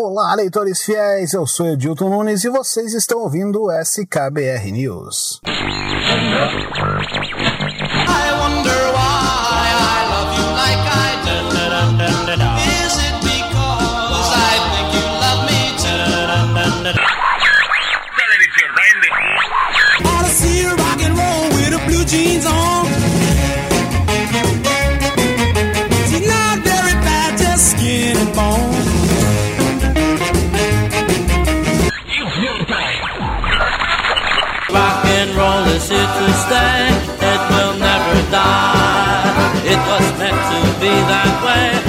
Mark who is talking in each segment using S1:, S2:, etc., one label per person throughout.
S1: Olá, leitores fiéis, eu sou Edilton Nunes e vocês estão ouvindo o SKBR News. jeans
S2: be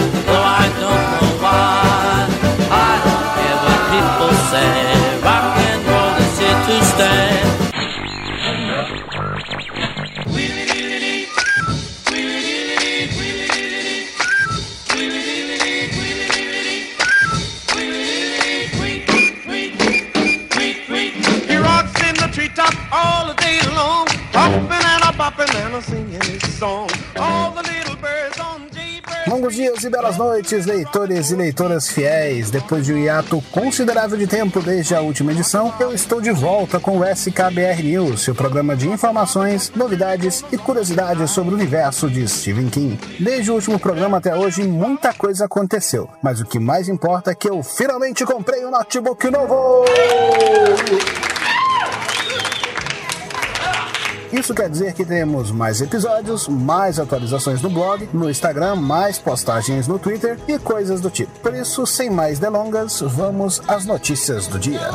S1: dias e belas noites, leitores e leitoras fiéis. Depois de um hiato considerável de tempo desde a última edição, eu estou de volta com o SKBR News, seu programa de informações, novidades e curiosidades sobre o universo de Stephen King. Desde o último programa até hoje, muita coisa aconteceu, mas o que mais importa é que eu finalmente comprei um notebook novo! Isso quer dizer que temos mais episódios, mais atualizações no blog, no Instagram, mais postagens no Twitter e coisas do tipo. Por isso, sem mais delongas, vamos às notícias do dia.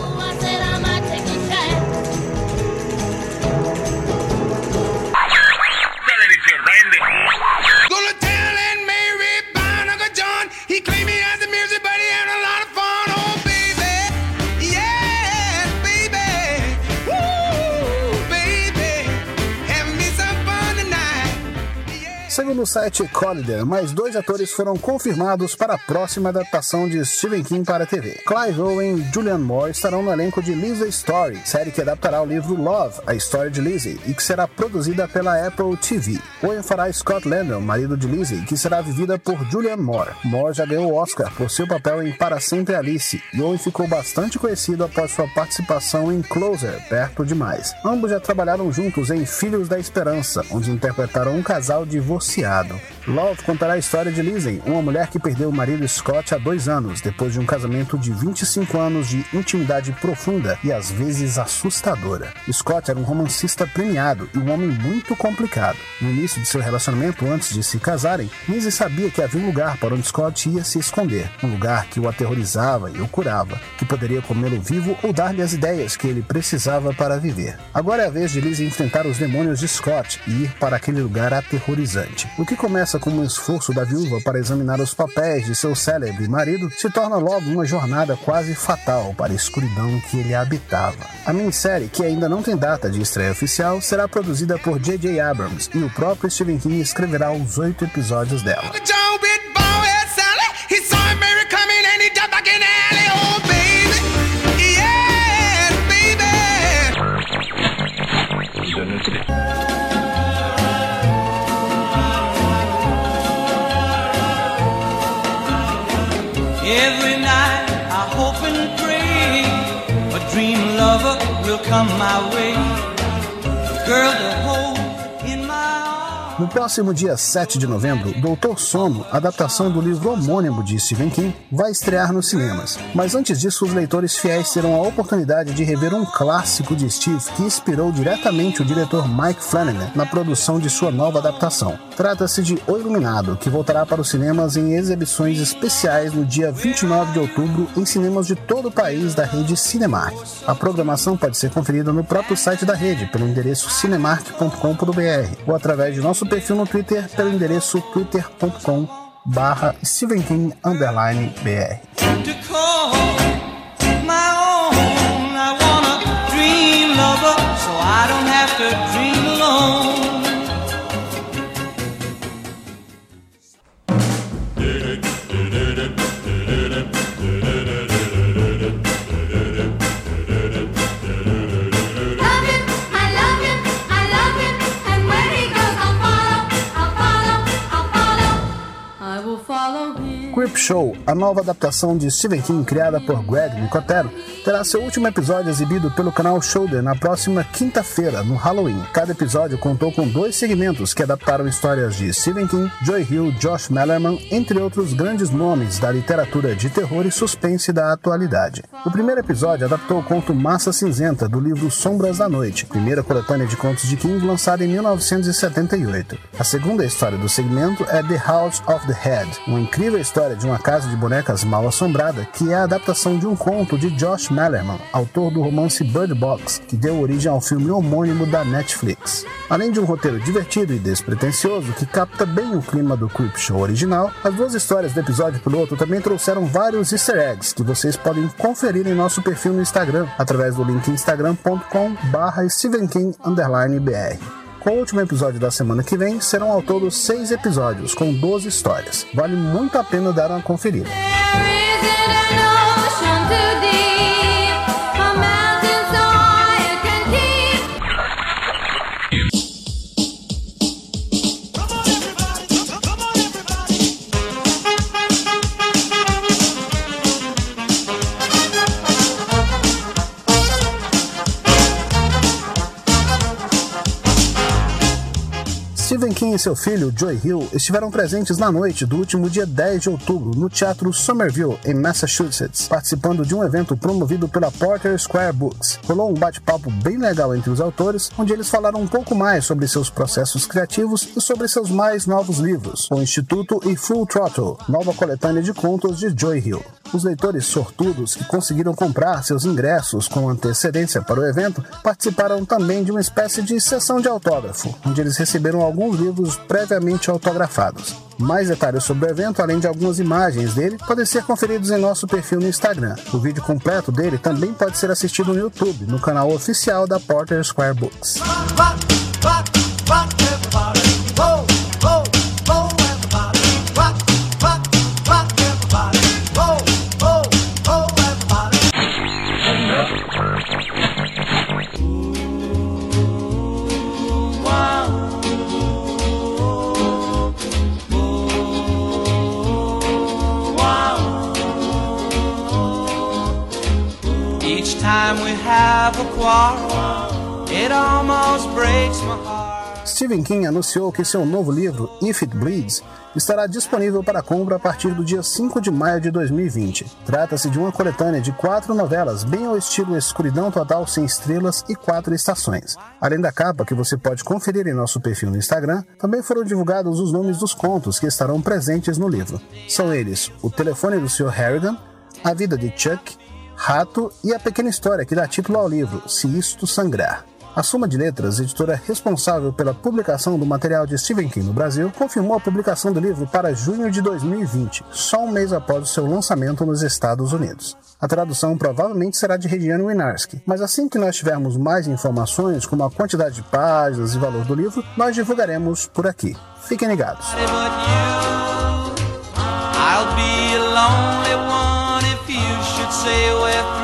S1: Segundo o site Collider, mais dois atores foram confirmados para a próxima adaptação de Stephen King para a TV. Clive Owen e Julian Moore estarão no elenco de Lisa Story, série que adaptará o livro Love, a história de Lizzie, e que será produzida pela Apple TV. Owen fará Scott Landon, marido de Lizzie, que será vivida por Julian Moore. Moore já ganhou o Oscar por seu papel em Para Sempre Alice, e Owen ficou bastante conhecido após sua participação em Closer, Perto Demais. Ambos já trabalharam juntos em Filhos da Esperança, onde interpretaram um casal divorciado divorciado. Love contará a história de Lizzie, uma mulher que perdeu o marido Scott há dois anos, depois de um casamento de 25 anos de intimidade profunda e às vezes assustadora. Scott era um romancista premiado e um homem muito complicado. No início de seu relacionamento, antes de se casarem, Lizzie sabia que havia um lugar para onde Scott ia se esconder, um lugar que o aterrorizava e o curava, que poderia comê-lo vivo ou dar-lhe as ideias que ele precisava para viver. Agora é a vez de Lizzie enfrentar os demônios de Scott e ir para aquele lugar aterrorizante. O que começa como um esforço da viúva para examinar os papéis de seu célebre marido se torna logo uma jornada quase fatal para a escuridão que ele habitava. A minissérie, que ainda não tem data de estreia oficial, será produzida por J.J. Abrams e o próprio Stephen King escreverá os oito episódios dela. Will come my way. Girl No próximo dia 7 de novembro, Doutor Sono, adaptação do livro homônimo de Stephen King, vai estrear nos cinemas. Mas antes disso, os leitores fiéis terão a oportunidade de rever um clássico de Steve que inspirou diretamente o diretor Mike Flanagan na produção de sua nova adaptação. Trata-se de O Iluminado, que voltará para os cinemas em exibições especiais no dia 29 de outubro em cinemas de todo o país da rede Cinemark. A programação pode ser conferida no próprio site da rede, pelo endereço cinemark.com.br ou através de nosso nosso perfil no Twitter pelo endereço twitter.com barra Stephen nuevo Creep Show, a nova adaptação de Stephen King criada por Greg Nicotero, terá seu último episódio exibido pelo canal Shoulder na próxima quinta-feira, no Halloween. Cada episódio contou com dois segmentos que adaptaram histórias de Stephen King, Joy Hill, Josh Mellerman, entre outros grandes nomes da literatura de terror e suspense da atualidade. O primeiro episódio adaptou o conto Massa Cinzenta do livro Sombras da Noite, primeira coletânea de contos de King lançada em 1978. A segunda história do segmento é The House of the Head, uma incrível história de uma casa de bonecas mal assombrada que é a adaptação de um conto de Josh Mellerman, autor do romance Bird Box, que deu origem ao filme homônimo da Netflix. Além de um roteiro divertido e despretensioso que capta bem o clima do Creep Show original, as duas histórias do episódio piloto também trouxeram vários easter eggs que vocês podem conferir em nosso perfil no Instagram, através do link instagram.com barra. Com o último episódio da semana que vem, serão ao todo seis episódios, com 12 histórias. Vale muito a pena dar uma conferida. Stephen King e seu filho, Joy Hill, estiveram presentes na noite do último dia 10 de outubro no Teatro Somerville, em Massachusetts, participando de um evento promovido pela Porter Square Books. Rolou um bate-papo bem legal entre os autores, onde eles falaram um pouco mais sobre seus processos criativos e sobre seus mais novos livros, O Instituto e Full Throttle, nova coletânea de contos de Joy Hill. Os leitores sortudos que conseguiram comprar seus ingressos com antecedência para o evento participaram também de uma espécie de sessão de autógrafo, onde eles receberam alguns livros previamente autografados. Mais detalhes sobre o evento, além de algumas imagens dele, podem ser conferidos em nosso perfil no Instagram. O vídeo completo dele também pode ser assistido no YouTube, no canal oficial da Porter Square Books. Stephen King anunciou que seu novo livro, If It Bleeds, estará disponível para compra a partir do dia 5 de maio de 2020. Trata-se de uma coletânea de quatro novelas, bem ao estilo Escuridão Total Sem Estrelas e Quatro Estações. Além da capa, que você pode conferir em nosso perfil no Instagram, também foram divulgados os nomes dos contos que estarão presentes no livro. São eles O Telefone do Sr. Harrigan, A Vida de Chuck, Rato e a pequena história que dá título ao livro, Se Isto Sangrar. A Suma de Letras, editora responsável pela publicação do material de Stephen King no Brasil, confirmou a publicação do livro para junho de 2020, só um mês após o seu lançamento nos Estados Unidos. A tradução provavelmente será de Regiane Winarski, mas assim que nós tivermos mais informações, como a quantidade de páginas e valor do livro, nós divulgaremos por aqui. Fiquem ligados. say we're through.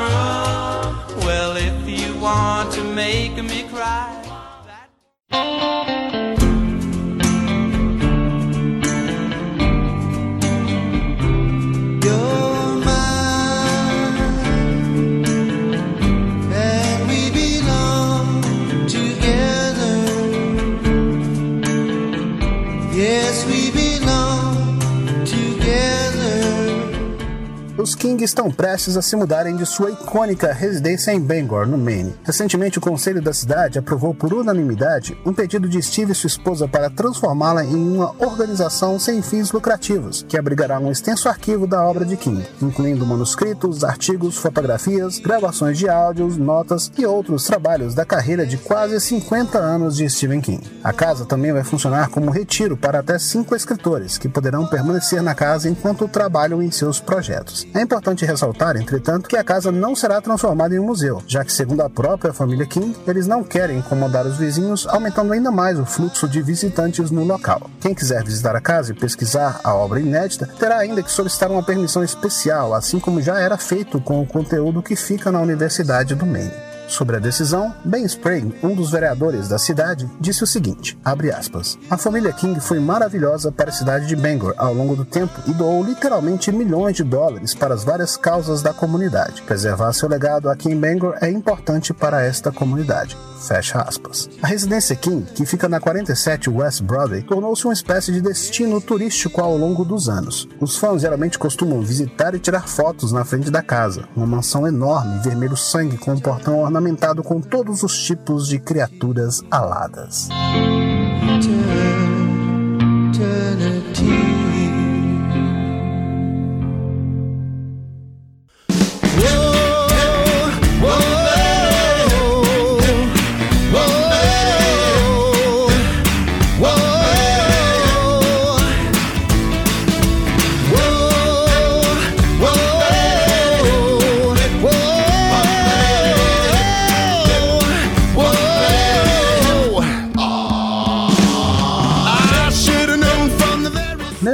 S1: Os King estão prestes a se mudarem de sua icônica residência em Bangor, no Maine. Recentemente, o conselho da cidade aprovou por unanimidade um pedido de Steve e sua esposa para transformá-la em uma organização sem fins lucrativos, que abrigará um extenso arquivo da obra de King, incluindo manuscritos, artigos, fotografias, gravações de áudios, notas e outros trabalhos da carreira de quase 50 anos de Stephen King. A casa também vai funcionar como retiro para até cinco escritores, que poderão permanecer na casa enquanto trabalham em seus projetos. É importante ressaltar, entretanto, que a casa não será transformada em um museu, já que, segundo a própria família King, eles não querem incomodar os vizinhos, aumentando ainda mais o fluxo de visitantes no local. Quem quiser visitar a casa e pesquisar a obra inédita terá ainda que solicitar uma permissão especial, assim como já era feito com o conteúdo que fica na Universidade do Maine. Sobre a decisão, Ben Sprague, um dos vereadores da cidade, disse o seguinte, aspas, A família King foi maravilhosa para a cidade de Bangor ao longo do tempo e doou literalmente milhões de dólares para as várias causas da comunidade. Preservar seu legado aqui em Bangor é importante para esta comunidade. Fecha aspas. A residência King, que fica na 47 West Broadway, tornou-se uma espécie de destino turístico ao longo dos anos. Os fãs geralmente costumam visitar e tirar fotos na frente da casa, uma mansão enorme, vermelho sangue com um portão ornamentado com todos os tipos de criaturas aladas.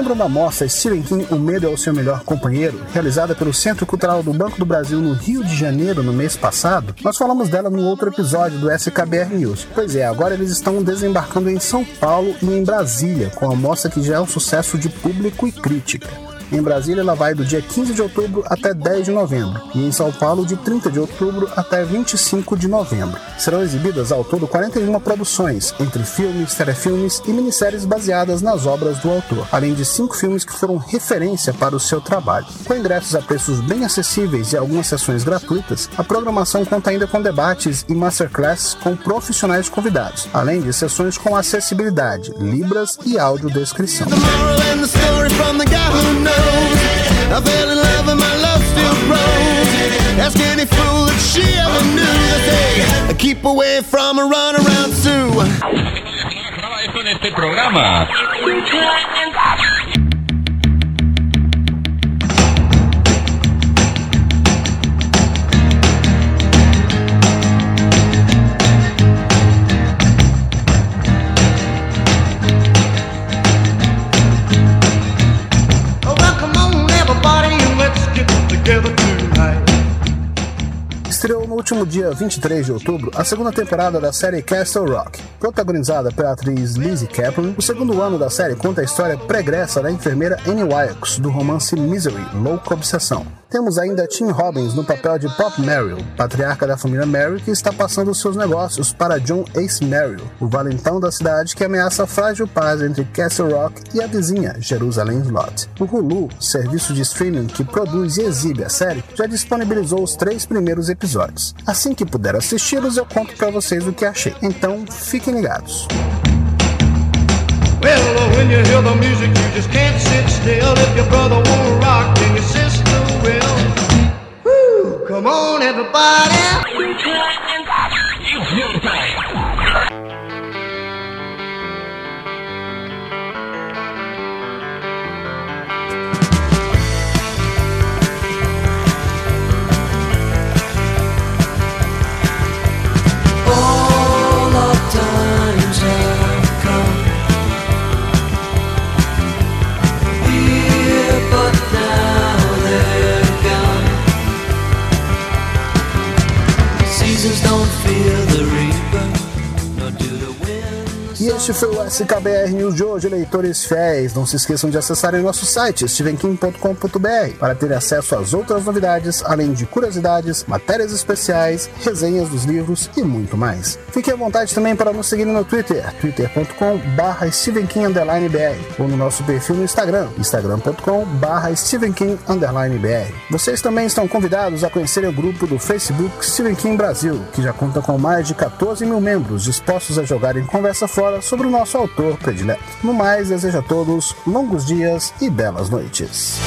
S1: Lembram da mostra Stephen King, O Medo é o Seu Melhor Companheiro, realizada pelo Centro Cultural do Banco do Brasil no Rio de Janeiro no mês passado? Nós falamos dela no outro episódio do SKBR News. Pois é, agora eles estão desembarcando em São Paulo e em Brasília, com a mostra que já é um sucesso de público e crítica. Em Brasília, ela vai do dia 15 de outubro até 10 de novembro, e em São Paulo, de 30 de outubro até 25 de novembro. Serão exibidas ao todo 41 produções, entre filmes, telefilmes e minisséries baseadas nas obras do autor, além de cinco filmes que foram referência para o seu trabalho. Com ingressos a preços bem acessíveis e algumas sessões gratuitas, a programação conta ainda com debates e masterclasses com profissionais convidados, além de sessões com acessibilidade, libras e audiodescrição. I fell in love and my love still grows. Ask any fool if she ever knew that they keep away from a run around Sue. este programa. Último dia 23 de outubro a segunda temporada da série Castle Rock. Protagonizada pela atriz Lizzie Kaplan, o segundo ano da série conta a história pregressa da enfermeira Annie Wilkes do romance Misery, Louca Obsessão. Temos ainda Tim Robbins no papel de Pop Merrill, patriarca da família Merrill que está passando seus negócios para John Ace Merrill, o valentão da cidade que ameaça a frágil paz entre Castle Rock e a vizinha Jerusalém Lot. O Hulu, serviço de streaming que produz e exibe a série, já disponibilizou os três primeiros episódios. Assim que puder assisti-los, eu conto para vocês o que achei. Então, fiquem ligados. Well, will. Woo, come on, everybody. Este foi o SKBR News de hoje, leitores fiéis. Não se esqueçam de acessarem nosso site, stevenkim.com.br, para ter acesso às outras novidades, além de curiosidades, matérias especiais, resenhas dos livros e muito mais. Fique à vontade também para nos seguir no Twitter, stevenkim_br, ou no nosso perfil no Instagram, stevenkim_br. Vocês também estão convidados a conhecerem o grupo do Facebook Stephen King Brasil, que já conta com mais de 14 mil membros dispostos a jogar em conversa fora sobre sobre o nosso autor predileto. No mais, desejo a todos longos dias e belas noites.